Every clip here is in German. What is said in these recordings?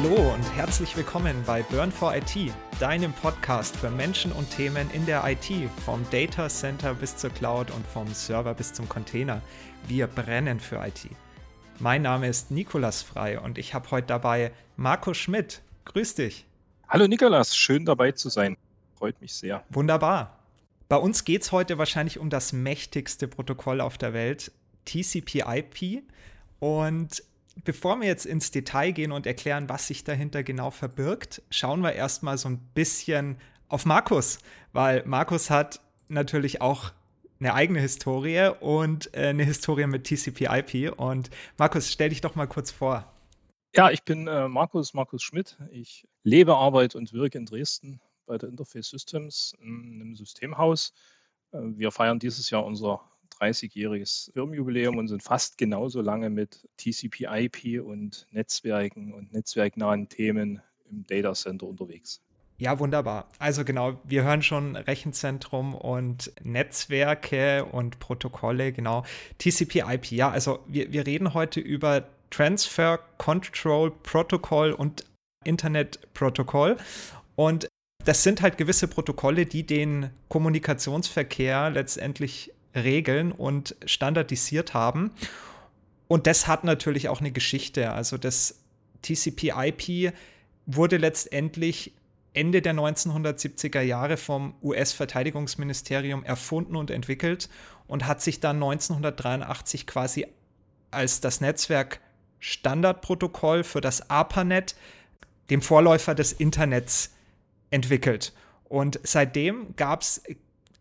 Hallo und herzlich willkommen bei Burn for IT, deinem Podcast für Menschen und Themen in der IT, vom Data Center bis zur Cloud und vom Server bis zum Container. Wir brennen für IT. Mein Name ist Nikolas Frei und ich habe heute dabei Marco Schmidt. Grüß dich. Hallo Nikolas, schön dabei zu sein. Freut mich sehr. Wunderbar. Bei uns geht es heute wahrscheinlich um das mächtigste Protokoll auf der Welt, TCP/IP. Und bevor wir jetzt ins Detail gehen und erklären, was sich dahinter genau verbirgt, schauen wir erstmal so ein bisschen auf Markus, weil Markus hat natürlich auch eine eigene Historie und äh, eine Historie mit TCP/IP. Und Markus, stell dich doch mal kurz vor. Ja, ich bin äh, Markus, Markus Schmidt. Ich lebe, arbeite und wirke in Dresden bei der Interface Systems, einem Systemhaus. Äh, wir feiern dieses Jahr unser 30-jähriges Firmenjubiläum und sind fast genauso lange mit TCP/IP und Netzwerken und netzwerknahen Themen im Data Center unterwegs. Ja, wunderbar. Also genau, wir hören schon Rechenzentrum und Netzwerke und Protokolle, genau. TCP/IP, ja, also wir, wir reden heute über Transfer Control Protocol und Internet Protocol. Und das sind halt gewisse Protokolle, die den Kommunikationsverkehr letztendlich regeln und standardisiert haben. Und das hat natürlich auch eine Geschichte. Also das TCP/IP wurde letztendlich Ende der 1970er Jahre vom US-Verteidigungsministerium erfunden und entwickelt und hat sich dann 1983 quasi als das Netzwerk Standardprotokoll für das ARPANET, dem Vorläufer des Internets, entwickelt. Und seitdem gab es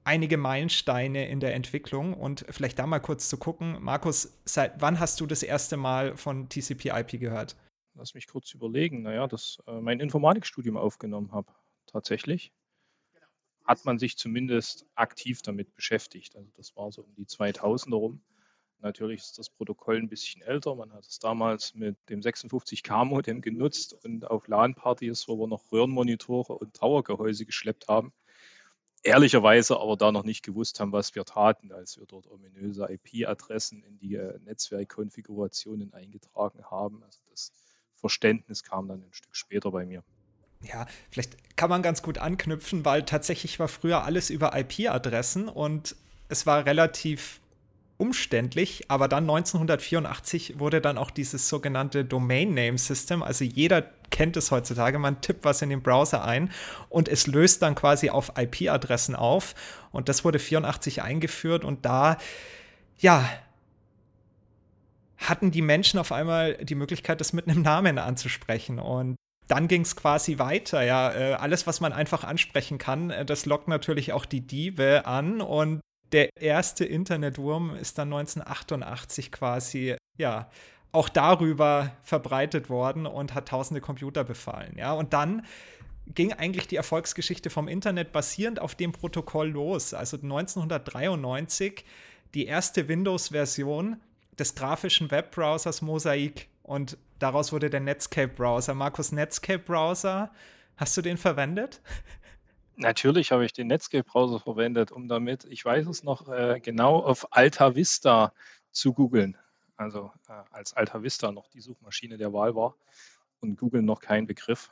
einige Meilensteine in der Entwicklung und vielleicht da mal kurz zu gucken. Markus, seit wann hast du das erste Mal von TCP/IP gehört? Lass mich kurz überlegen. Naja, dass äh, mein Informatikstudium aufgenommen habe, tatsächlich, hat man sich zumindest aktiv damit beschäftigt. Also das war so um die 2000er rum. Natürlich ist das Protokoll ein bisschen älter. Man hat es damals mit dem 56K-Modem genutzt und auf LAN-Partys, wo wir noch Röhrenmonitore und Towergehäuse geschleppt haben. Ehrlicherweise aber da noch nicht gewusst haben, was wir taten, als wir dort ominöse IP-Adressen in die äh, Netzwerkkonfigurationen eingetragen haben. Also das Verständnis kam dann ein Stück später bei mir. Ja, vielleicht kann man ganz gut anknüpfen, weil tatsächlich war früher alles über IP-Adressen und es war relativ umständlich, aber dann 1984 wurde dann auch dieses sogenannte Domain Name System, also jeder kennt es heutzutage, man tippt was in den Browser ein und es löst dann quasi auf IP-Adressen auf. Und das wurde 84 eingeführt und da ja hatten die Menschen auf einmal die Möglichkeit, das mit einem Namen anzusprechen. Und dann ging es quasi weiter. Ja, äh, alles, was man einfach ansprechen kann, äh, das lockt natürlich auch die Diebe an. Und der erste Internetwurm ist dann 1988 quasi, ja, auch darüber verbreitet worden und hat tausende Computer befallen. Ja, und dann ging eigentlich die Erfolgsgeschichte vom Internet basierend auf dem Protokoll los. Also 1993 die erste Windows-Version des grafischen Webbrowsers Mosaic und daraus wurde der Netscape-Browser. Markus, Netscape-Browser, hast du den verwendet? Natürlich habe ich den Netscape-Browser verwendet, um damit, ich weiß es noch äh, genau, auf Alta Vista zu googeln. Also äh, als Alta Vista noch die Suchmaschine der Wahl war und Google noch kein Begriff,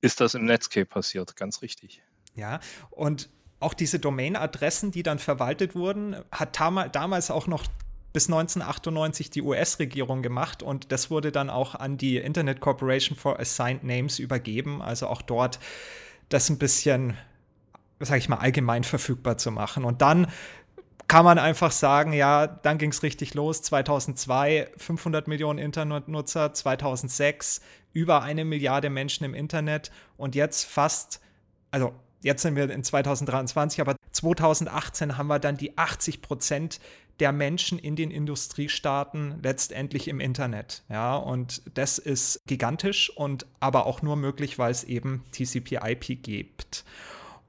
ist das im Netscape passiert, ganz richtig. Ja, und auch diese Domain-Adressen, die dann verwaltet wurden, hat damals auch noch bis 1998 die US-Regierung gemacht und das wurde dann auch an die Internet Corporation for Assigned Names übergeben. Also auch dort das ein bisschen, sag ich mal, allgemein verfügbar zu machen. Und dann kann man einfach sagen, ja, dann ging es richtig los. 2002 500 Millionen Internetnutzer, 2006 über eine Milliarde Menschen im Internet und jetzt fast, also jetzt sind wir in 2023, aber 2018 haben wir dann die 80 Prozent der Menschen in den Industriestaaten letztendlich im Internet. Ja, und das ist gigantisch und aber auch nur möglich, weil es eben TCP/IP gibt.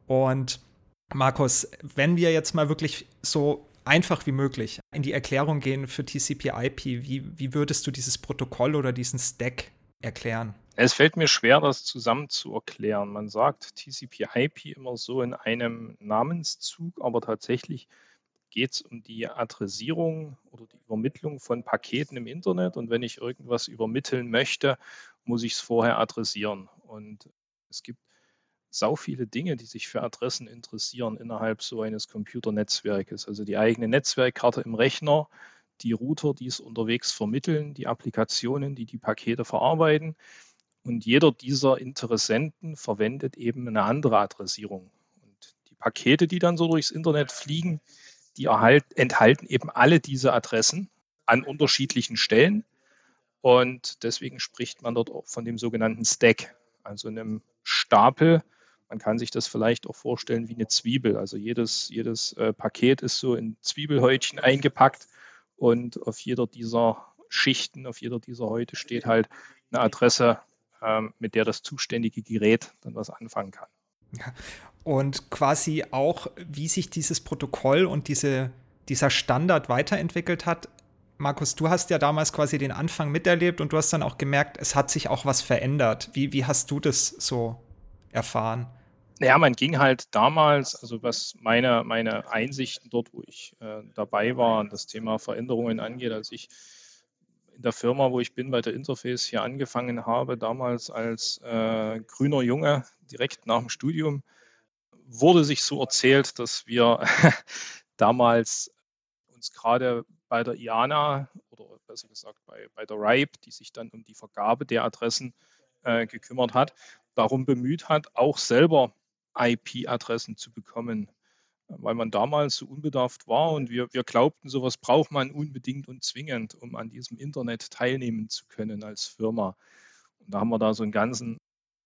Und Markus, wenn wir jetzt mal wirklich so einfach wie möglich in die Erklärung gehen für TCP/IP, wie, wie würdest du dieses Protokoll oder diesen Stack erklären? Es fällt mir schwer, das zusammen zu erklären. Man sagt TCP/IP immer so in einem Namenszug, aber tatsächlich geht es um die Adressierung oder die Übermittlung von Paketen im Internet. Und wenn ich irgendwas übermitteln möchte muss ich es vorher adressieren. Und es gibt sau viele Dinge, die sich für Adressen interessieren innerhalb so eines Computernetzwerkes. Also die eigene Netzwerkkarte im Rechner, die Router, die es unterwegs vermitteln, die Applikationen, die die Pakete verarbeiten. Und jeder dieser Interessenten verwendet eben eine andere Adressierung. Und die Pakete, die dann so durchs Internet fliegen, die erhalt, enthalten eben alle diese Adressen an unterschiedlichen Stellen. Und deswegen spricht man dort auch von dem sogenannten Stack, also einem Stapel. Man kann sich das vielleicht auch vorstellen wie eine Zwiebel. Also jedes, jedes äh, Paket ist so in Zwiebelhäutchen eingepackt und auf jeder dieser Schichten, auf jeder dieser Häute steht halt eine Adresse, ähm, mit der das zuständige Gerät dann was anfangen kann. Und quasi auch, wie sich dieses Protokoll und diese, dieser Standard weiterentwickelt hat, Markus, du hast ja damals quasi den Anfang miterlebt und du hast dann auch gemerkt, es hat sich auch was verändert. Wie, wie hast du das so erfahren? Naja, man ging halt damals, also was meine, meine Einsichten dort, wo ich äh, dabei war, das Thema Veränderungen angeht, als ich in der Firma, wo ich bin, bei der Interface hier angefangen habe, damals als äh, grüner Junge, direkt nach dem Studium, wurde sich so erzählt, dass wir damals uns gerade bei der IANA oder besser gesagt bei, bei der RIPE, die sich dann um die Vergabe der Adressen äh, gekümmert hat, darum bemüht hat, auch selber IP-Adressen zu bekommen, weil man damals so unbedarft war und wir, wir glaubten, sowas braucht man unbedingt und zwingend, um an diesem Internet teilnehmen zu können als Firma. Und da haben wir da so einen ganzen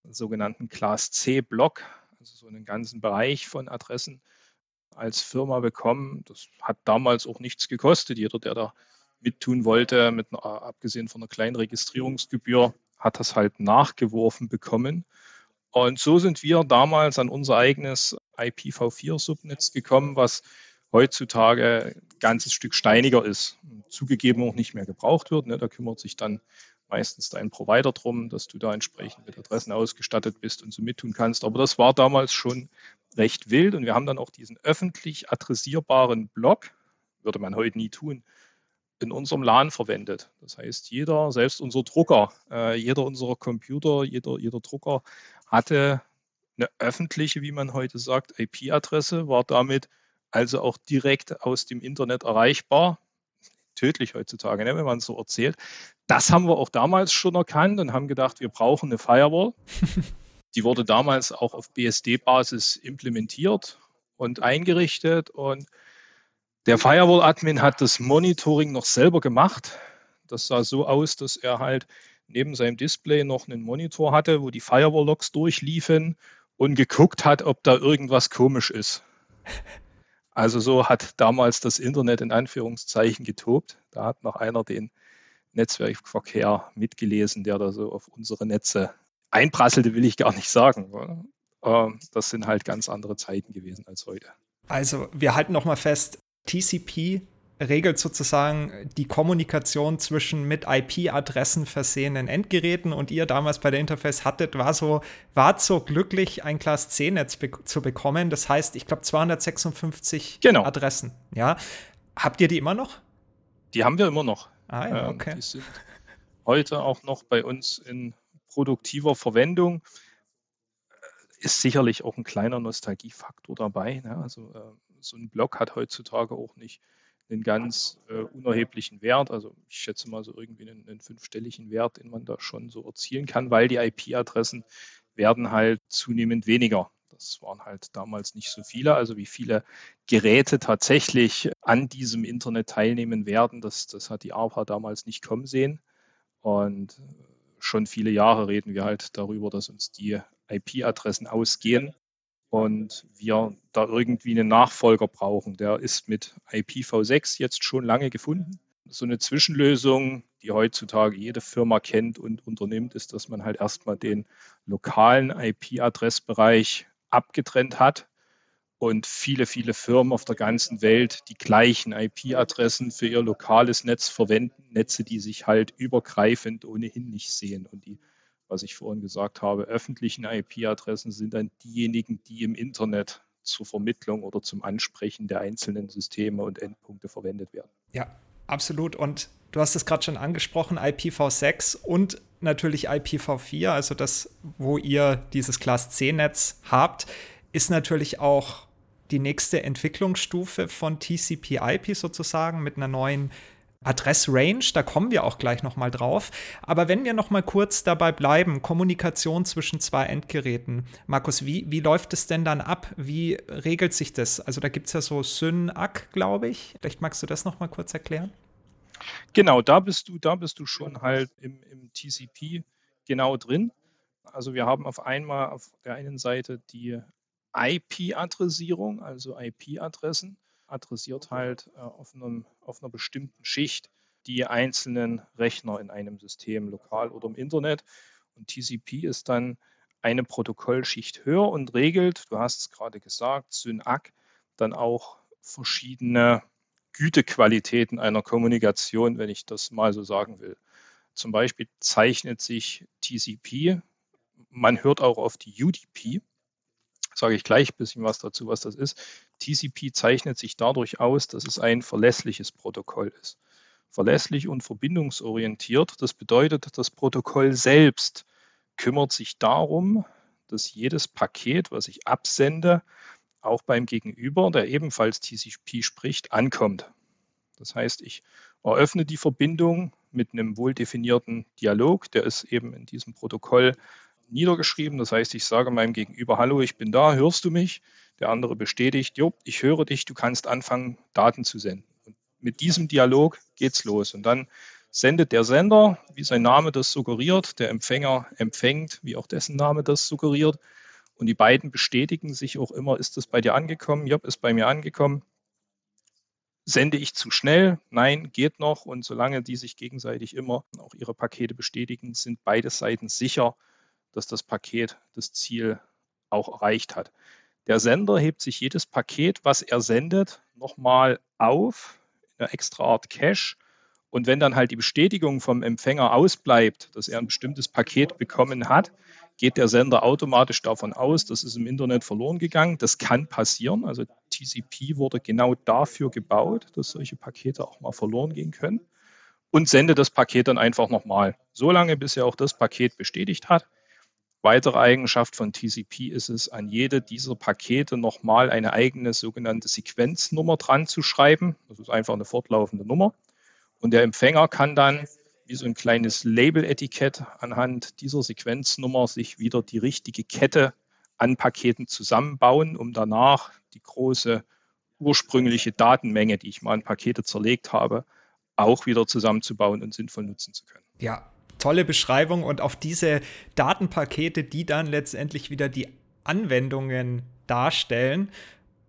sogenannten Class C-Block, also so einen ganzen Bereich von Adressen als Firma bekommen. Das hat damals auch nichts gekostet. Jeder, der da mittun wollte, mit einer, abgesehen von einer kleinen Registrierungsgebühr, hat das halt nachgeworfen bekommen. Und so sind wir damals an unser eigenes IPv4-Subnetz gekommen, was heutzutage ein ganzes Stück steiniger ist. Zugegeben auch nicht mehr gebraucht wird. Ne? Da kümmert sich dann meistens dein Provider drum, dass du da entsprechend mit Adressen ausgestattet bist und so mittun kannst. Aber das war damals schon recht wild und wir haben dann auch diesen öffentlich adressierbaren Block, würde man heute nie tun, in unserem LAN verwendet. Das heißt, jeder, selbst unser Drucker, äh, jeder unserer Computer, jeder, jeder Drucker hatte eine öffentliche, wie man heute sagt, IP-Adresse, war damit also auch direkt aus dem Internet erreichbar. Tödlich heutzutage, ne, wenn man so erzählt. Das haben wir auch damals schon erkannt und haben gedacht, wir brauchen eine Firewall. Die wurde damals auch auf BSD-Basis implementiert und eingerichtet. Und der Firewall-Admin hat das Monitoring noch selber gemacht. Das sah so aus, dass er halt neben seinem Display noch einen Monitor hatte, wo die Firewall-Logs durchliefen und geguckt hat, ob da irgendwas komisch ist. Also so hat damals das Internet in Anführungszeichen getobt. Da hat noch einer den Netzwerkverkehr mitgelesen, der da so auf unsere Netze einprasselte, will ich gar nicht sagen. Ähm, das sind halt ganz andere Zeiten gewesen als heute. Also wir halten noch mal fest, TCP regelt sozusagen die Kommunikation zwischen mit IP-Adressen versehenen Endgeräten und ihr damals bei der Interface hattet, war so, war so glücklich, ein Class C-Netz be zu bekommen. Das heißt, ich glaube 256 genau. Adressen. Ja. Habt ihr die immer noch? Die haben wir immer noch. Ah, ja, ähm, okay. die sind heute auch noch bei uns in produktiver Verwendung. Ist sicherlich auch ein kleiner Nostalgiefaktor dabei. Ne? Also äh, so ein Blog hat heutzutage auch nicht einen ganz äh, unerheblichen Wert. Also ich schätze mal so irgendwie einen, einen, fünfstelligen Wert, den man da schon so erzielen kann, weil die IP-Adressen werden halt zunehmend weniger. Das waren halt damals nicht so viele. Also wie viele Geräte tatsächlich an diesem Internet teilnehmen werden, das, das hat die ARPA damals nicht kommen sehen. Und äh, schon viele Jahre reden wir halt darüber, dass uns die IP-Adressen ausgehen und wir da irgendwie einen Nachfolger brauchen. Der ist mit IPv6 jetzt schon lange gefunden. So eine Zwischenlösung, die heutzutage jede Firma kennt und unternimmt, ist, dass man halt erstmal den lokalen IP-Adressbereich abgetrennt hat und viele, viele Firmen auf der ganzen Welt die gleichen IP-Adressen für ihr lokales Netz verwenden, Netze, die sich halt übergreifend ohnehin nicht sehen und die was ich vorhin gesagt habe, öffentlichen IP-Adressen sind dann diejenigen, die im Internet zur Vermittlung oder zum Ansprechen der einzelnen Systeme und Endpunkte verwendet werden. Ja, absolut. Und du hast es gerade schon angesprochen, IPv6 und natürlich IPv4, also das, wo ihr dieses Class C-Netz habt, ist natürlich auch die nächste Entwicklungsstufe von TCP/IP sozusagen mit einer neuen Adressrange, da kommen wir auch gleich noch mal drauf. Aber wenn wir noch mal kurz dabei bleiben, Kommunikation zwischen zwei Endgeräten. Markus, wie, wie läuft es denn dann ab? Wie regelt sich das? Also da gibt es ja so SYN-ACK, glaube ich. Vielleicht magst du das noch mal kurz erklären? Genau, da bist du, da bist du schon halt im, im TCP genau drin. Also wir haben auf einmal auf der einen Seite die IP-Adressierung, also IP-Adressen adressiert halt äh, auf, einem, auf einer bestimmten Schicht die einzelnen Rechner in einem System, lokal oder im Internet. Und TCP ist dann eine Protokollschicht höher und regelt, du hast es gerade gesagt, SYNAC, dann auch verschiedene Gütequalitäten einer Kommunikation, wenn ich das mal so sagen will. Zum Beispiel zeichnet sich TCP, man hört auch auf die UDP, sage ich gleich ein bisschen was dazu, was das ist. TCP zeichnet sich dadurch aus, dass es ein verlässliches Protokoll ist. Verlässlich und verbindungsorientiert. Das bedeutet, das Protokoll selbst kümmert sich darum, dass jedes Paket, was ich absende, auch beim Gegenüber, der ebenfalls TCP spricht, ankommt. Das heißt, ich eröffne die Verbindung mit einem wohl definierten Dialog, der ist eben in diesem Protokoll niedergeschrieben. Das heißt, ich sage meinem Gegenüber, hallo, ich bin da, hörst du mich? Der andere bestätigt, jo, ich höre dich, du kannst anfangen, Daten zu senden. Und mit diesem Dialog geht's los. Und dann sendet der Sender, wie sein Name das suggeriert, der Empfänger empfängt, wie auch dessen Name das suggeriert. Und die beiden bestätigen sich auch immer, ist das bei dir angekommen? Ja, ist bei mir angekommen. Sende ich zu schnell? Nein, geht noch. Und solange die sich gegenseitig immer auch ihre Pakete bestätigen, sind beide Seiten sicher, dass das Paket das Ziel auch erreicht hat. Der Sender hebt sich jedes Paket, was er sendet, nochmal auf, in einer extra Art Cache. Und wenn dann halt die Bestätigung vom Empfänger ausbleibt, dass er ein bestimmtes Paket bekommen hat, geht der Sender automatisch davon aus, das ist im Internet verloren gegangen. Das kann passieren. Also TCP wurde genau dafür gebaut, dass solche Pakete auch mal verloren gehen können. Und sendet das Paket dann einfach nochmal. So lange, bis er auch das Paket bestätigt hat. Weitere Eigenschaft von TCP ist es, an jede dieser Pakete nochmal eine eigene sogenannte Sequenznummer dran zu schreiben. Das ist einfach eine fortlaufende Nummer. Und der Empfänger kann dann wie so ein kleines Label-Etikett anhand dieser Sequenznummer sich wieder die richtige Kette an Paketen zusammenbauen, um danach die große ursprüngliche Datenmenge, die ich mal in Pakete zerlegt habe, auch wieder zusammenzubauen und sinnvoll nutzen zu können. Ja, tolle Beschreibung und auf diese Datenpakete, die dann letztendlich wieder die Anwendungen darstellen,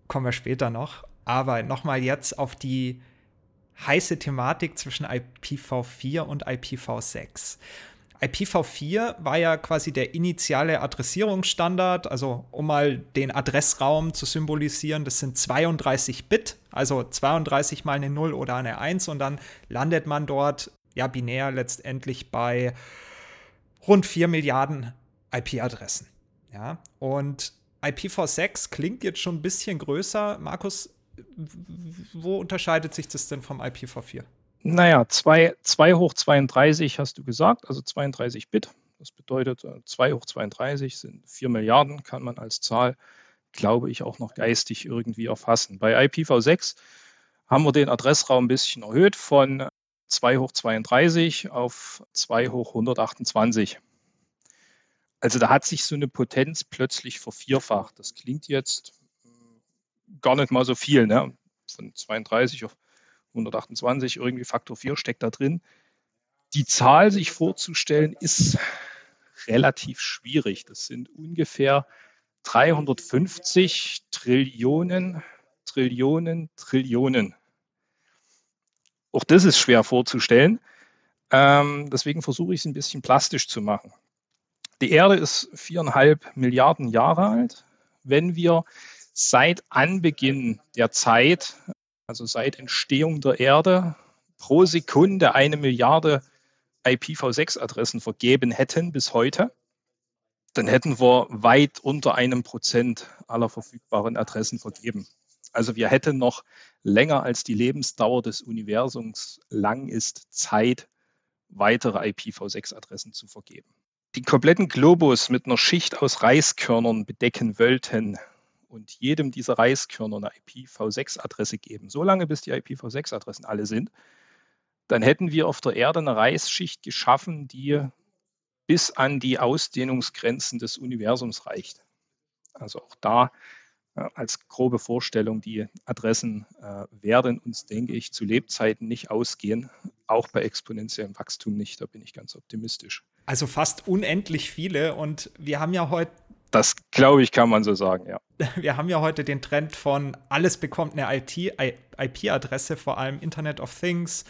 kommen wir später noch. Aber nochmal jetzt auf die heiße Thematik zwischen IPv4 und IPv6. IPv4 war ja quasi der initiale Adressierungsstandard, also um mal den Adressraum zu symbolisieren, das sind 32 Bit, also 32 mal eine 0 oder eine 1 und dann landet man dort ja binär letztendlich bei rund 4 Milliarden IP-Adressen. Ja, und IPv6 klingt jetzt schon ein bisschen größer. Markus, wo unterscheidet sich das denn vom IPv4? Naja, 2, 2 hoch 32 hast du gesagt, also 32 Bit. Das bedeutet, 2 äh, hoch 32 sind 4 Milliarden, kann man als Zahl, glaube ich, auch noch geistig irgendwie erfassen. Bei IPv6 haben wir den Adressraum ein bisschen erhöht von 2 hoch 32 auf 2 hoch 128. Also da hat sich so eine Potenz plötzlich vervierfacht. Das klingt jetzt hm, gar nicht mal so viel. Ne? Von 32 auf 128, irgendwie Faktor 4 steckt da drin. Die Zahl sich vorzustellen, ist relativ schwierig. Das sind ungefähr 350 Trillionen, Trillionen, Trillionen. Auch das ist schwer vorzustellen. Ähm, deswegen versuche ich es ein bisschen plastisch zu machen. Die Erde ist viereinhalb Milliarden Jahre alt. Wenn wir seit Anbeginn der Zeit, also seit Entstehung der Erde, pro Sekunde eine Milliarde IPv6-Adressen vergeben hätten bis heute, dann hätten wir weit unter einem Prozent aller verfügbaren Adressen vergeben. Also wir hätten noch länger als die Lebensdauer des Universums lang ist Zeit, weitere IPv6-Adressen zu vergeben. Die kompletten Globus mit einer Schicht aus Reiskörnern bedecken wollten und jedem dieser Reiskörner eine IPv6-Adresse geben, solange bis die IPv6-Adressen alle sind, dann hätten wir auf der Erde eine Reisschicht geschaffen, die bis an die Ausdehnungsgrenzen des Universums reicht. Also auch da als grobe Vorstellung, die Adressen äh, werden uns, denke ich, zu Lebzeiten nicht ausgehen, auch bei exponentiellem Wachstum nicht, da bin ich ganz optimistisch. Also fast unendlich viele und wir haben ja heute das glaube ich, kann man so sagen, ja. Wir haben ja heute den Trend von alles bekommt eine IP-Adresse, vor allem Internet of Things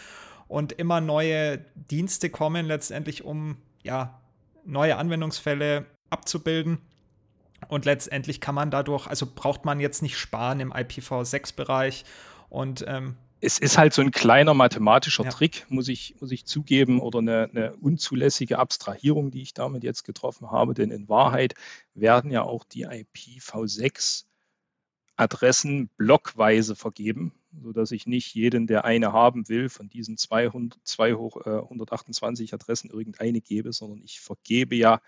und immer neue Dienste kommen letztendlich, um ja neue Anwendungsfälle abzubilden. Und letztendlich kann man dadurch, also braucht man jetzt nicht sparen im IPv6-Bereich. Und ähm, es ist halt so ein kleiner mathematischer ja. Trick, muss ich, muss ich zugeben, oder eine, eine, unzulässige Abstrahierung, die ich damit jetzt getroffen habe. Denn in Wahrheit werden ja auch die IPv6 Adressen blockweise vergeben, sodass ich nicht jeden, der eine haben will, von diesen 200, 2 hoch, äh, 128 Adressen irgendeine gebe, sondern ich vergebe ja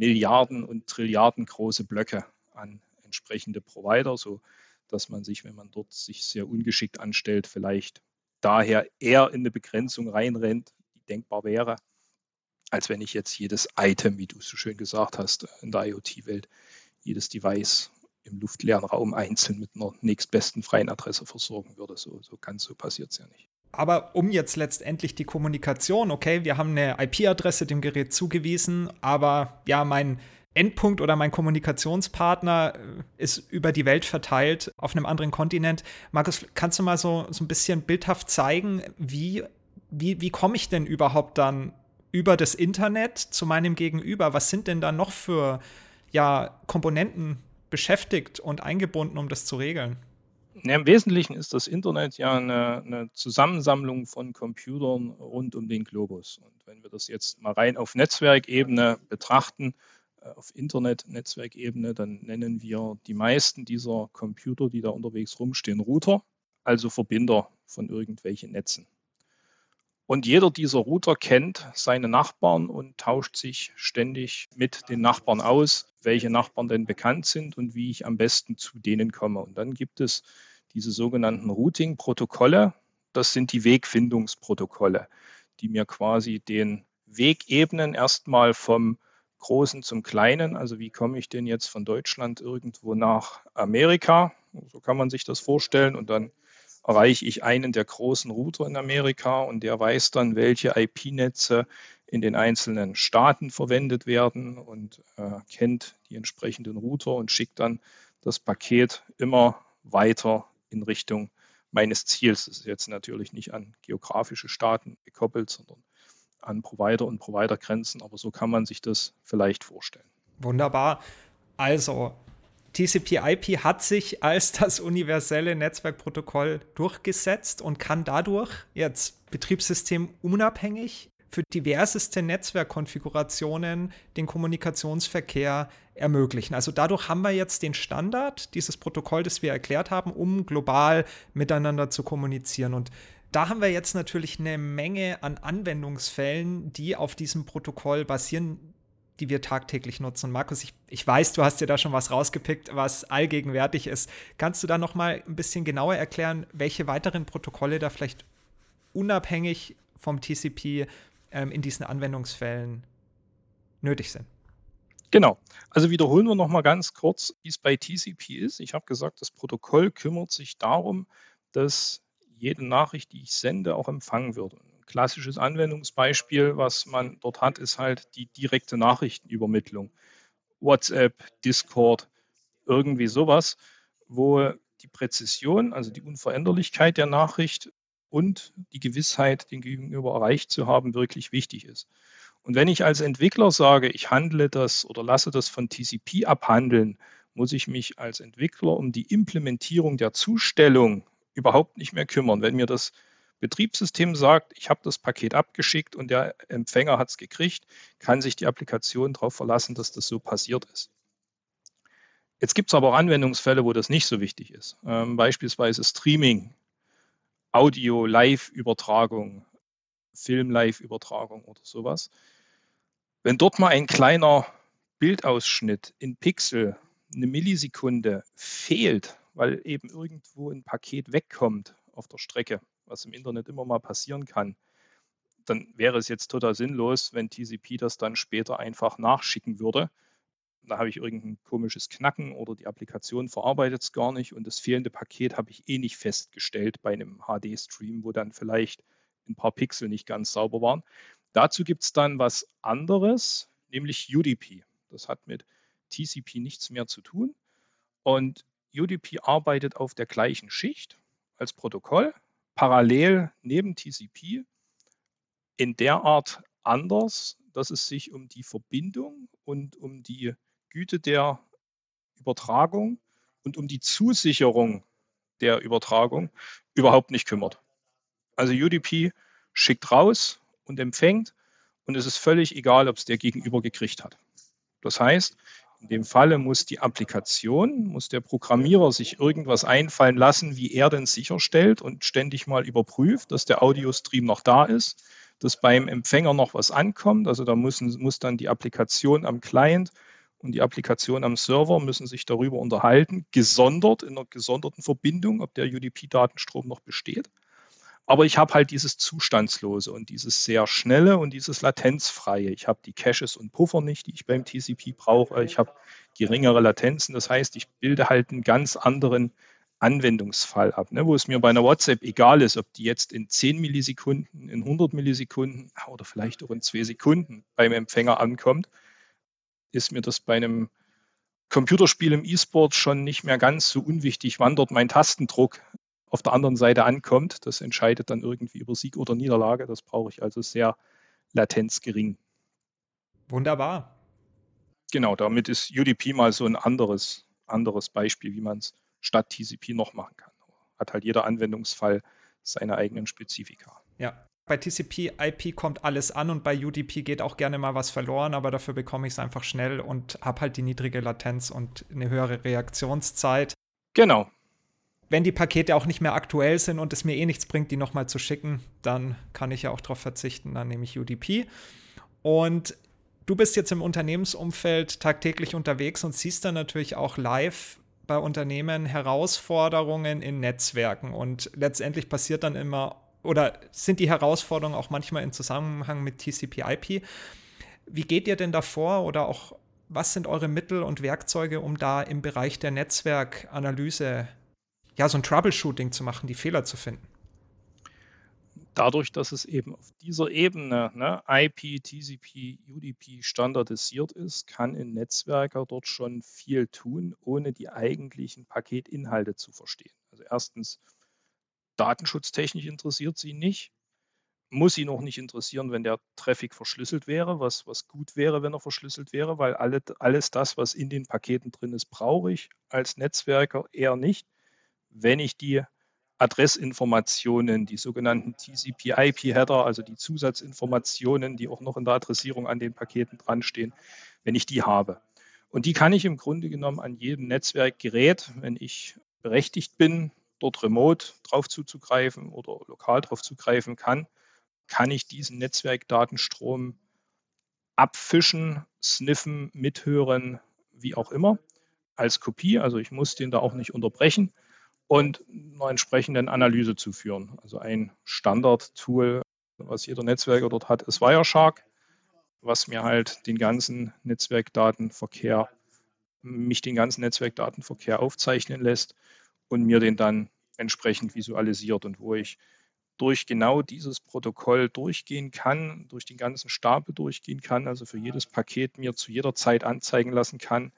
Milliarden und Trilliarden große Blöcke an entsprechende Provider, so dass man sich, wenn man dort sich sehr ungeschickt anstellt, vielleicht daher eher in eine Begrenzung reinrennt, die denkbar wäre, als wenn ich jetzt jedes Item, wie du so schön gesagt hast, in der IoT-Welt, jedes Device im luftleeren Raum einzeln mit einer nächstbesten freien Adresse versorgen würde. So, so ganz so passiert es ja nicht. Aber um jetzt letztendlich die Kommunikation, okay, wir haben eine IP-Adresse dem Gerät zugewiesen, aber ja, mein Endpunkt oder mein Kommunikationspartner äh, ist über die Welt verteilt auf einem anderen Kontinent. Markus, kannst du mal so, so ein bisschen bildhaft zeigen, wie, wie, wie komme ich denn überhaupt dann über das Internet zu meinem Gegenüber? Was sind denn da noch für ja, Komponenten beschäftigt und eingebunden, um das zu regeln? Ja, Im Wesentlichen ist das Internet ja eine, eine, Zusammensammlung von Computern rund um den Globus. Und wenn wir das jetzt mal rein auf Netzwerkebene betrachten, äh, auf Internet-Netzwerkebene, dann nennen wir die meisten dieser Computer, die da unterwegs rumstehen, Router, also Verbinder von irgendwelchen Netzen. Und jeder dieser Router kennt seine Nachbarn und tauscht sich ständig mit den Nachbarn aus, welche Nachbarn denn bekannt sind und wie ich am besten zu denen komme. Und dann gibt es diese sogenannten Routing-Protokolle. Das sind die Wegfindungsprotokolle, die mir quasi den Weg ebnen, erstmal vom Großen zum Kleinen. Also wie komme ich denn jetzt von Deutschland irgendwo nach Amerika? So kann man sich das vorstellen. Und dann erreiche ich einen der großen Router in Amerika und der weiß dann, welche IP-Netze in den einzelnen Staaten verwendet werden und äh, kennt die entsprechenden Router und schickt dann das Paket immer weiter in Richtung meines Ziels. Das ist jetzt natürlich nicht an geografische Staaten gekoppelt, sondern an Provider und Providergrenzen, aber so kann man sich das vielleicht vorstellen. Wunderbar. Also TCP/IP hat sich als das universelle Netzwerkprotokoll durchgesetzt und kann dadurch jetzt betriebssystemunabhängig für diverseste Netzwerkkonfigurationen den Kommunikationsverkehr ermöglichen. Also dadurch haben wir jetzt den Standard, dieses Protokoll, das wir erklärt haben, um global miteinander zu kommunizieren. Und da haben wir jetzt natürlich eine Menge an Anwendungsfällen, die auf diesem Protokoll basieren, die wir tagtäglich nutzen. Markus, ich, ich weiß, du hast dir da schon was rausgepickt, was allgegenwärtig ist. Kannst du da noch mal ein bisschen genauer erklären, welche weiteren Protokolle da vielleicht unabhängig vom TCP ähm, in diesen Anwendungsfällen nötig sind? Genau. Also wiederholen wir noch mal ganz kurz, wie es bei TCP ist. Ich habe gesagt, das Protokoll kümmert sich darum, dass jede Nachricht, die ich sende, auch empfangen wird klassisches Anwendungsbeispiel, was man dort hat, ist halt die direkte Nachrichtenübermittlung. WhatsApp, Discord, irgendwie sowas, wo die Präzision, also die Unveränderlichkeit der Nachricht und die Gewissheit, den Gegenüber erreicht zu haben, wirklich wichtig ist. Und wenn ich als Entwickler sage, ich handle das oder lasse das von TCP abhandeln, muss ich mich als Entwickler um die Implementierung der Zustellung überhaupt nicht mehr kümmern. Wenn mir das Betriebssystem sagt, ich habe das Paket abgeschickt und der Empfänger hat es gekriegt, kann sich die Applikation darauf verlassen, dass das so passiert ist. Jetzt gibt es aber auch Anwendungsfälle, wo das nicht so wichtig ist. Ähm, beispielsweise Streaming, Audio, Live-Übertragung, Film-Live-Übertragung oder sowas. Wenn dort mal ein kleiner Bildausschnitt in Pixel eine Millisekunde fehlt, weil eben irgendwo ein Paket wegkommt auf der Strecke, was im Internet immer mal passieren kann, dann wäre es jetzt total sinnlos, wenn TCP das dann später einfach nachschicken würde. Da habe ich irgendein komisches Knacken oder die Applikation verarbeitet es gar nicht und das fehlende Paket habe ich eh nicht festgestellt bei einem HD-Stream, wo dann vielleicht ein paar Pixel nicht ganz sauber waren. Dazu gibt es dann was anderes, nämlich UDP. Das hat mit TCP nichts mehr zu tun. Und UDP arbeitet auf der gleichen Schicht als Protokoll, parallel neben TCP, in der Art anders, dass es sich um die Verbindung und um die Güte der Übertragung und um die Zusicherung der Übertragung überhaupt nicht kümmert. Also UDP schickt raus und empfängt und es ist völlig egal, ob es der Gegenüber gekriegt hat. Das heißt, in dem Falle muss die Applikation, muss der Programmierer sich irgendwas einfallen lassen, wie er denn sicherstellt und ständig mal überprüft, dass der Audiostream noch da ist, dass beim Empfänger noch was ankommt. Also da müssen, muss dann die Applikation am Client und die Applikation am Server müssen sich darüber unterhalten, gesondert, in einer gesonderten Verbindung, ob der UDP-Datenstrom noch besteht. Aber ich habe halt dieses Zustandslose und dieses sehr schnelle und dieses latenzfreie. Ich habe die Caches und Puffer nicht, die ich beim TCP brauche. Ich habe geringere Latenzen. Das heißt, ich bilde halt einen ganz anderen Anwendungsfall ab, ne, wo es mir bei einer WhatsApp egal ist, ob die jetzt in 10 Millisekunden, in 100 Millisekunden oder vielleicht auch in 2 Sekunden beim Empfänger ankommt, ist mir das bei einem Computerspiel im E-Sport schon nicht mehr ganz so unwichtig, wann dort mein Tastendruck auf der anderen Seite ankommt. Das entscheidet dann irgendwie über Sieg oder Niederlage. Das brauche ich also sehr latenzgering. Wunderbar. Genau, damit ist UDP mal so ein anderes, anderes Beispiel, wie man es statt TCP noch machen kann. Hat halt jeder Anwendungsfall seine eigenen Spezifika. Ja, bei TCP IP kommt alles an und bei UDP geht auch gerne mal was verloren, aber dafür bekomme ich es einfach schnell und habe halt die niedrige Latenz und eine höhere Reaktionszeit. Genau, wenn die Pakete auch nicht mehr aktuell sind und es mir eh nichts bringt, die nochmal zu schicken, dann kann ich ja auch darauf verzichten. Dann nehme ich UDP. Und du bist jetzt im Unternehmensumfeld tagtäglich unterwegs und siehst dann natürlich auch live bei Unternehmen Herausforderungen in Netzwerken. Und letztendlich passiert dann immer, oder sind die Herausforderungen auch manchmal in Zusammenhang mit TCP/IP. Wie geht ihr denn davor oder auch was sind eure Mittel und Werkzeuge, um da im Bereich der Netzwerkanalyse ja, so ein Troubleshooting zu machen, die Fehler zu finden? Dadurch, dass es eben auf dieser Ebene ne, IP, TCP, UDP standardisiert ist, kann ein Netzwerker dort schon viel tun, ohne die eigentlichen Paketinhalte zu verstehen. Also erstens, datenschutztechnisch interessiert sie nicht. Muss sie noch nicht interessieren, wenn der Traffic verschlüsselt wäre, was, was gut wäre, wenn er verschlüsselt wäre, weil alle, alles das, was in den Paketen drin ist, brauche ich als Netzwerker eher nicht wenn ich die Adressinformationen, die sogenannten TCP-IP-Header, also die Zusatzinformationen, die auch noch in der Adressierung an den Paketen dranstehen, wenn ich die habe. Und die kann ich im Grunde genommen an jedem Netzwerkgerät, wenn ich berechtigt bin, dort remote drauf zuzugreifen oder lokal drauf zugreifen kann, kann ich diesen Netzwerkdatenstrom abfischen, sniffen, mithören, wie auch immer, als Kopie. Also ich muss den da auch nicht unterbrechen und einer entsprechenden Analyse zu führen. Also ein Standard-Tool, was jeder Netzwerker dort hat, ist Wireshark, was mir halt den ganzen Netzwerkdatenverkehr, mich den ganzen Netzwerkdatenverkehr aufzeichnen lässt und mir den dann entsprechend visualisiert und wo ich durch genau dieses Protokoll durchgehen kann, durch den ganzen Stapel durchgehen kann, also für jedes Paket mir zu jeder Zeit anzeigen lassen kann,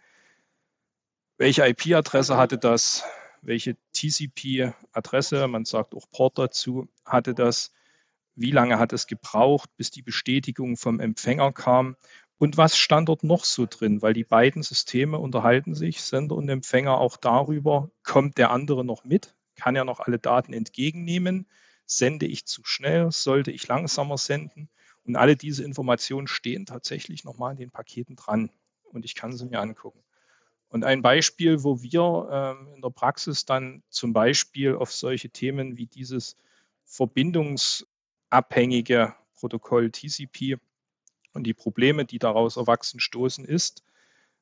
welche IP-Adresse hatte das, welche TCP-Adresse, man sagt auch Port dazu, hatte das, wie lange hat es gebraucht, bis die Bestätigung vom Empfänger kam und was stand dort noch so drin, weil die beiden Systeme unterhalten sich, Sender und Empfänger, auch darüber, kommt der andere noch mit, kann er noch alle Daten entgegennehmen, sende ich zu schnell, sollte ich langsamer senden? Und alle diese Informationen stehen tatsächlich nochmal in den Paketen dran. Und ich kann sie mir angucken. Und ein Beispiel, wo wir ähm, in der Praxis dann zum Beispiel auf solche Themen wie dieses verbindungsabhängige Protokoll TCP und die Probleme, die daraus erwachsen stoßen, ist,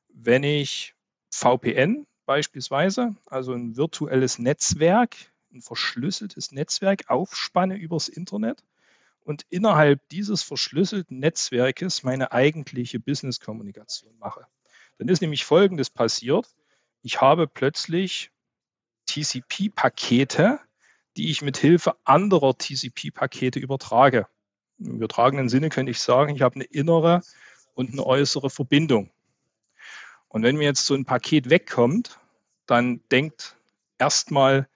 wenn ich VPN beispielsweise, also ein virtuelles Netzwerk, ein verschlüsseltes Netzwerk aufspanne übers Internet und innerhalb dieses verschlüsselten Netzwerkes meine eigentliche Business-Kommunikation mache. Dann ist nämlich Folgendes passiert. Ich habe plötzlich TCP-Pakete, die ich mit Hilfe anderer TCP-Pakete übertrage. Im übertragenen Sinne könnte ich sagen, ich habe eine innere und eine äußere Verbindung. Und wenn mir jetzt so ein Paket wegkommt, dann denkt erstmal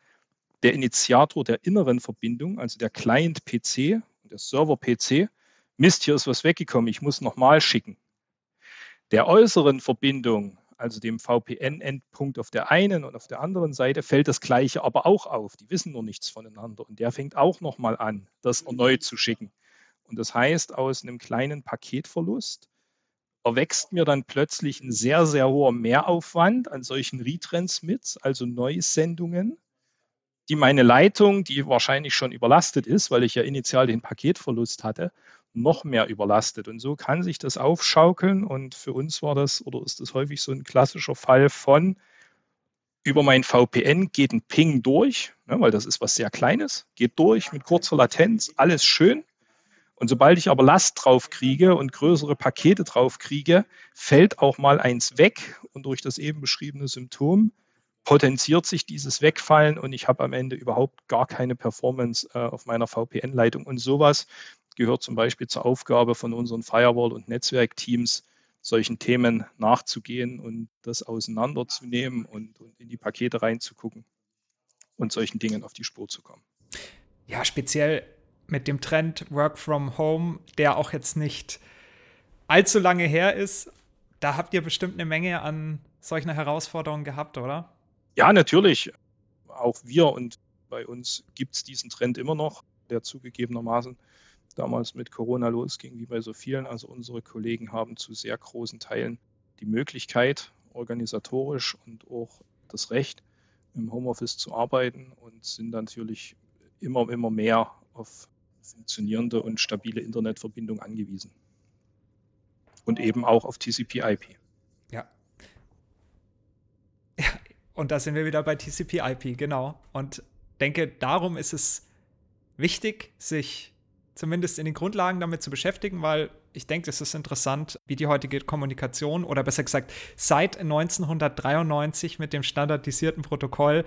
der Initiator der inneren Verbindung, also der Client-PC der Server-PC, Mist, hier ist was weggekommen, ich muss nochmal schicken. Der äußeren Verbindung, also dem VPN-Endpunkt auf der einen und auf der anderen Seite, fällt das Gleiche aber auch auf. Die wissen nur nichts voneinander und der fängt auch nochmal an, das erneut zu schicken. Und das heißt, aus einem kleinen Paketverlust erwächst mir dann plötzlich ein sehr, sehr hoher Mehraufwand an solchen Retransmits, also Neusendungen, die meine Leitung, die wahrscheinlich schon überlastet ist, weil ich ja initial den Paketverlust hatte, noch mehr überlastet. Und so kann sich das aufschaukeln. Und für uns war das oder ist das häufig so ein klassischer Fall von über mein VPN geht ein Ping durch, ne, weil das ist was sehr Kleines, geht durch mit kurzer Latenz, alles schön. Und sobald ich aber Last drauf kriege und größere Pakete drauf kriege, fällt auch mal eins weg und durch das eben beschriebene Symptom potenziert sich dieses Wegfallen und ich habe am Ende überhaupt gar keine Performance äh, auf meiner VPN-Leitung. Und sowas gehört zum Beispiel zur Aufgabe von unseren Firewall- und Netzwerkteams, solchen Themen nachzugehen und das auseinanderzunehmen und, und in die Pakete reinzugucken und solchen Dingen auf die Spur zu kommen. Ja, speziell mit dem Trend Work from Home, der auch jetzt nicht allzu lange her ist, da habt ihr bestimmt eine Menge an solchen Herausforderungen gehabt, oder? Ja, natürlich. Auch wir und bei uns gibt es diesen Trend immer noch, der zugegebenermaßen damals mit Corona losging, wie bei so vielen. Also unsere Kollegen haben zu sehr großen Teilen die Möglichkeit, organisatorisch und auch das Recht, im Homeoffice zu arbeiten und sind natürlich immer, immer mehr auf funktionierende und stabile Internetverbindung angewiesen. Und eben auch auf TCP/IP. Ja. ja. Und da sind wir wieder bei TCP/IP, genau. Und denke, darum ist es wichtig, sich zumindest in den Grundlagen damit zu beschäftigen, weil ich denke, es ist interessant, wie die heutige Kommunikation oder besser gesagt seit 1993 mit dem standardisierten Protokoll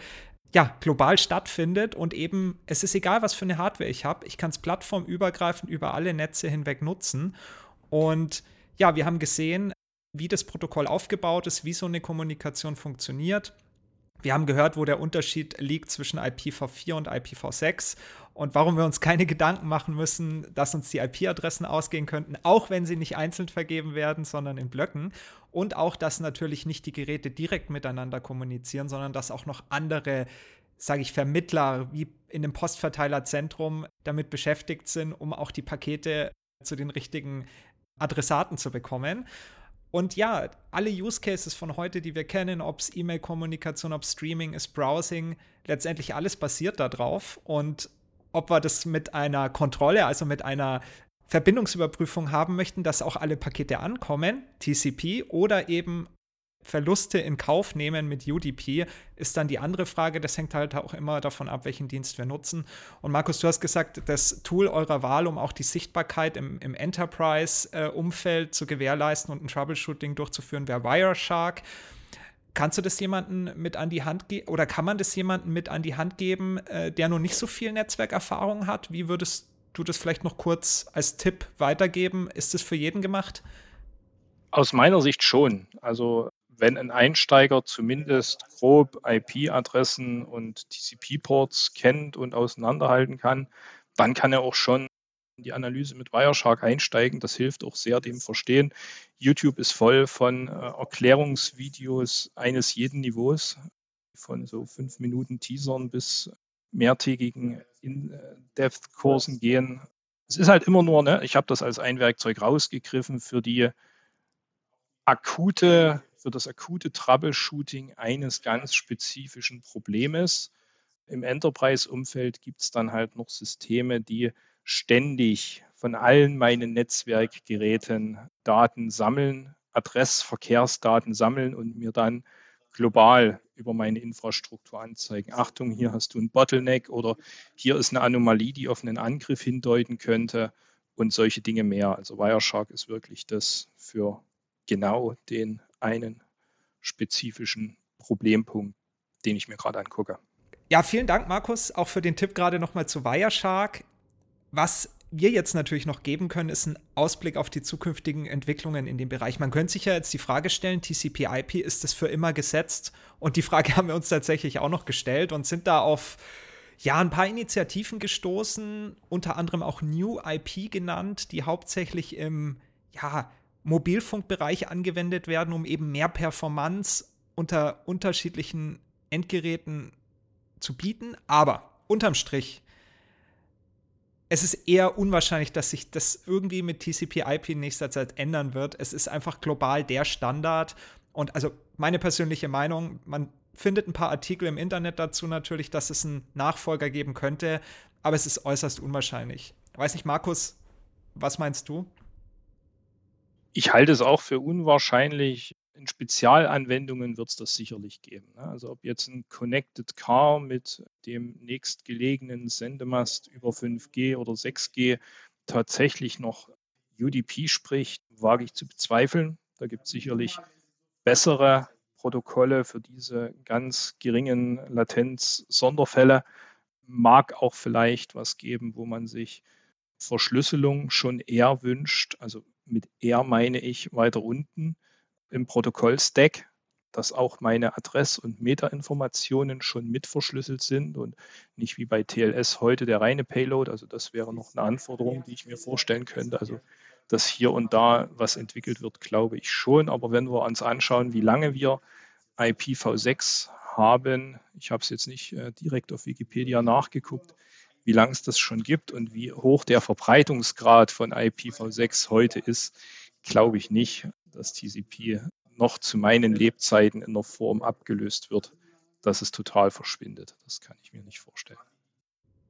ja, global stattfindet und eben, es ist egal, was für eine Hardware ich habe, ich kann es plattformübergreifend über alle Netze hinweg nutzen. Und ja, wir haben gesehen, wie das Protokoll aufgebaut ist, wie so eine Kommunikation funktioniert. Wir haben gehört, wo der Unterschied liegt zwischen IPv4 und IPv6 und warum wir uns keine Gedanken machen müssen, dass uns die IP-Adressen ausgehen könnten, auch wenn sie nicht einzeln vergeben werden, sondern in Blöcken. Und auch, dass natürlich nicht die Geräte direkt miteinander kommunizieren, sondern dass auch noch andere, sage ich, Vermittler wie in dem Postverteilerzentrum damit beschäftigt sind, um auch die Pakete zu den richtigen Adressaten zu bekommen. Und ja, alle Use Cases von heute, die wir kennen, ob es E-Mail-Kommunikation, ob Streaming ist, Browsing, letztendlich alles basiert darauf. Und ob wir das mit einer Kontrolle, also mit einer Verbindungsüberprüfung haben möchten, dass auch alle Pakete ankommen, TCP, oder eben Verluste in Kauf nehmen mit UDP, ist dann die andere Frage. Das hängt halt auch immer davon ab, welchen Dienst wir nutzen. Und Markus, du hast gesagt, das Tool eurer Wahl, um auch die Sichtbarkeit im, im Enterprise-Umfeld zu gewährleisten und ein Troubleshooting durchzuführen, wäre Wireshark. Kannst du das jemandem mit an die Hand geben oder kann man das jemandem mit an die Hand geben, äh, der noch nicht so viel Netzwerkerfahrung hat? Wie würdest du das vielleicht noch kurz als Tipp weitergeben? Ist das für jeden gemacht? Aus meiner Sicht schon. Also wenn ein Einsteiger zumindest grob IP-Adressen und TCP-Ports kennt und auseinanderhalten kann, dann kann er auch schon in die Analyse mit Wireshark einsteigen. Das hilft auch sehr dem Verstehen. YouTube ist voll von äh, Erklärungsvideos eines jeden Niveaus, von so fünf Minuten Teasern bis mehrtägigen In-Depth-Kursen gehen. Es ist halt immer nur, ne, ich habe das als ein Werkzeug rausgegriffen für die akute für das akute Troubleshooting eines ganz spezifischen Problems. Im Enterprise-Umfeld gibt es dann halt noch Systeme, die ständig von allen meinen Netzwerkgeräten Daten sammeln, Adressverkehrsdaten sammeln und mir dann global über meine Infrastruktur anzeigen. Achtung, hier hast du ein Bottleneck oder hier ist eine Anomalie, die auf einen Angriff hindeuten könnte und solche Dinge mehr. Also Wireshark ist wirklich das für genau den einen spezifischen Problempunkt, den ich mir gerade angucke. Ja, vielen Dank, Markus, auch für den Tipp gerade nochmal zu Wireshark. Was wir jetzt natürlich noch geben können, ist ein Ausblick auf die zukünftigen Entwicklungen in dem Bereich. Man könnte sich ja jetzt die Frage stellen, TCP/IP ist das für immer gesetzt? Und die Frage haben wir uns tatsächlich auch noch gestellt und sind da auf ja ein paar Initiativen gestoßen, unter anderem auch New IP genannt, die hauptsächlich im ja Mobilfunkbereich angewendet werden, um eben mehr Performance unter unterschiedlichen Endgeräten zu bieten. Aber unterm Strich es ist eher unwahrscheinlich, dass sich das irgendwie mit TCP/IP in nächster Zeit ändern wird. Es ist einfach global der Standard. Und also meine persönliche Meinung, man findet ein paar Artikel im Internet dazu natürlich, dass es einen Nachfolger geben könnte, aber es ist äußerst unwahrscheinlich. Weiß nicht, Markus, was meinst du? Ich halte es auch für unwahrscheinlich in Spezialanwendungen wird es das sicherlich geben. Ne? Also ob jetzt ein Connected Car mit dem nächstgelegenen Sendemast über 5G oder 6G tatsächlich noch UDP spricht, wage ich zu bezweifeln. Da gibt es sicherlich bessere Protokolle für diese ganz geringen Latenz-Sonderfälle. Mag auch vielleicht was geben, wo man sich Verschlüsselung schon eher wünscht. Also mit eher meine ich weiter unten im Protokoll-Stack, dass auch meine Adress- und Meta-Informationen schon mit verschlüsselt sind und nicht wie bei TLS heute der reine Payload. Also das wäre noch eine Anforderung, die ich mir vorstellen könnte. Also dass hier und da was entwickelt wird, glaube ich schon. Aber wenn wir uns anschauen, wie lange wir IPv6 haben, ich habe es jetzt nicht äh, direkt auf Wikipedia nachgeguckt, wie lange es das schon gibt und wie hoch der Verbreitungsgrad von IPv6 heute ist, glaube ich nicht, dass TCP noch zu meinen Lebzeiten in der Form abgelöst wird, dass es total verschwindet. Das kann ich mir nicht vorstellen.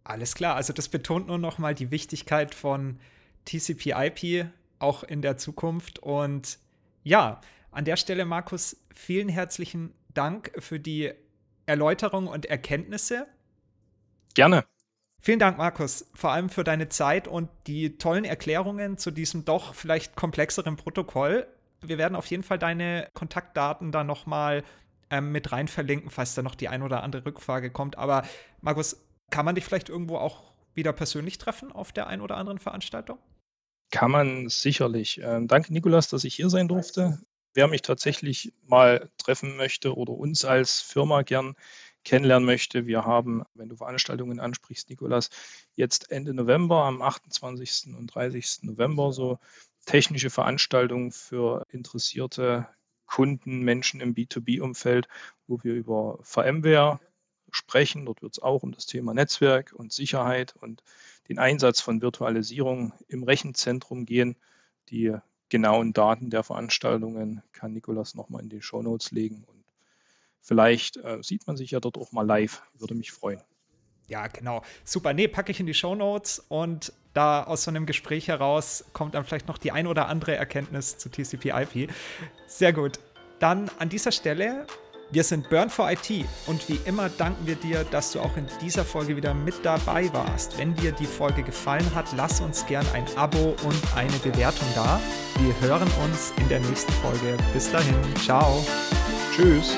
Alles klar, also das betont nur noch mal die Wichtigkeit von TCP/IP auch in der Zukunft und ja, an der Stelle Markus, vielen herzlichen Dank für die Erläuterung und Erkenntnisse. Gerne. Vielen Dank, Markus, vor allem für deine Zeit und die tollen Erklärungen zu diesem doch vielleicht komplexeren Protokoll. Wir werden auf jeden Fall deine Kontaktdaten da noch mal ähm, mit rein verlinken, falls da noch die ein oder andere Rückfrage kommt. Aber Markus, kann man dich vielleicht irgendwo auch wieder persönlich treffen auf der ein oder anderen Veranstaltung? Kann man sicherlich. Ähm, danke, Nikolas, dass ich hier sein durfte. Wer mich tatsächlich mal treffen möchte oder uns als Firma gern kennenlernen möchte, wir haben, wenn du Veranstaltungen ansprichst, Nikolas, jetzt Ende November, am 28. und 30. November so technische Veranstaltungen für interessierte Kunden, Menschen im B2B-Umfeld, wo wir über VMware sprechen. Dort wird es auch um das Thema Netzwerk und Sicherheit und den Einsatz von Virtualisierung im Rechenzentrum gehen. Die genauen Daten der Veranstaltungen kann Nikolas nochmal in die Show Notes legen und vielleicht äh, sieht man sich ja dort auch mal live. Würde mich freuen. Ja, genau. Super. Nee, packe ich in die Show Notes und da aus so einem Gespräch heraus kommt dann vielleicht noch die ein oder andere Erkenntnis zu TCP/IP. Sehr gut. Dann an dieser Stelle, wir sind Burn for IT und wie immer danken wir dir, dass du auch in dieser Folge wieder mit dabei warst. Wenn dir die Folge gefallen hat, lass uns gern ein Abo und eine Bewertung da. Wir hören uns in der nächsten Folge. Bis dahin. Ciao. Tschüss.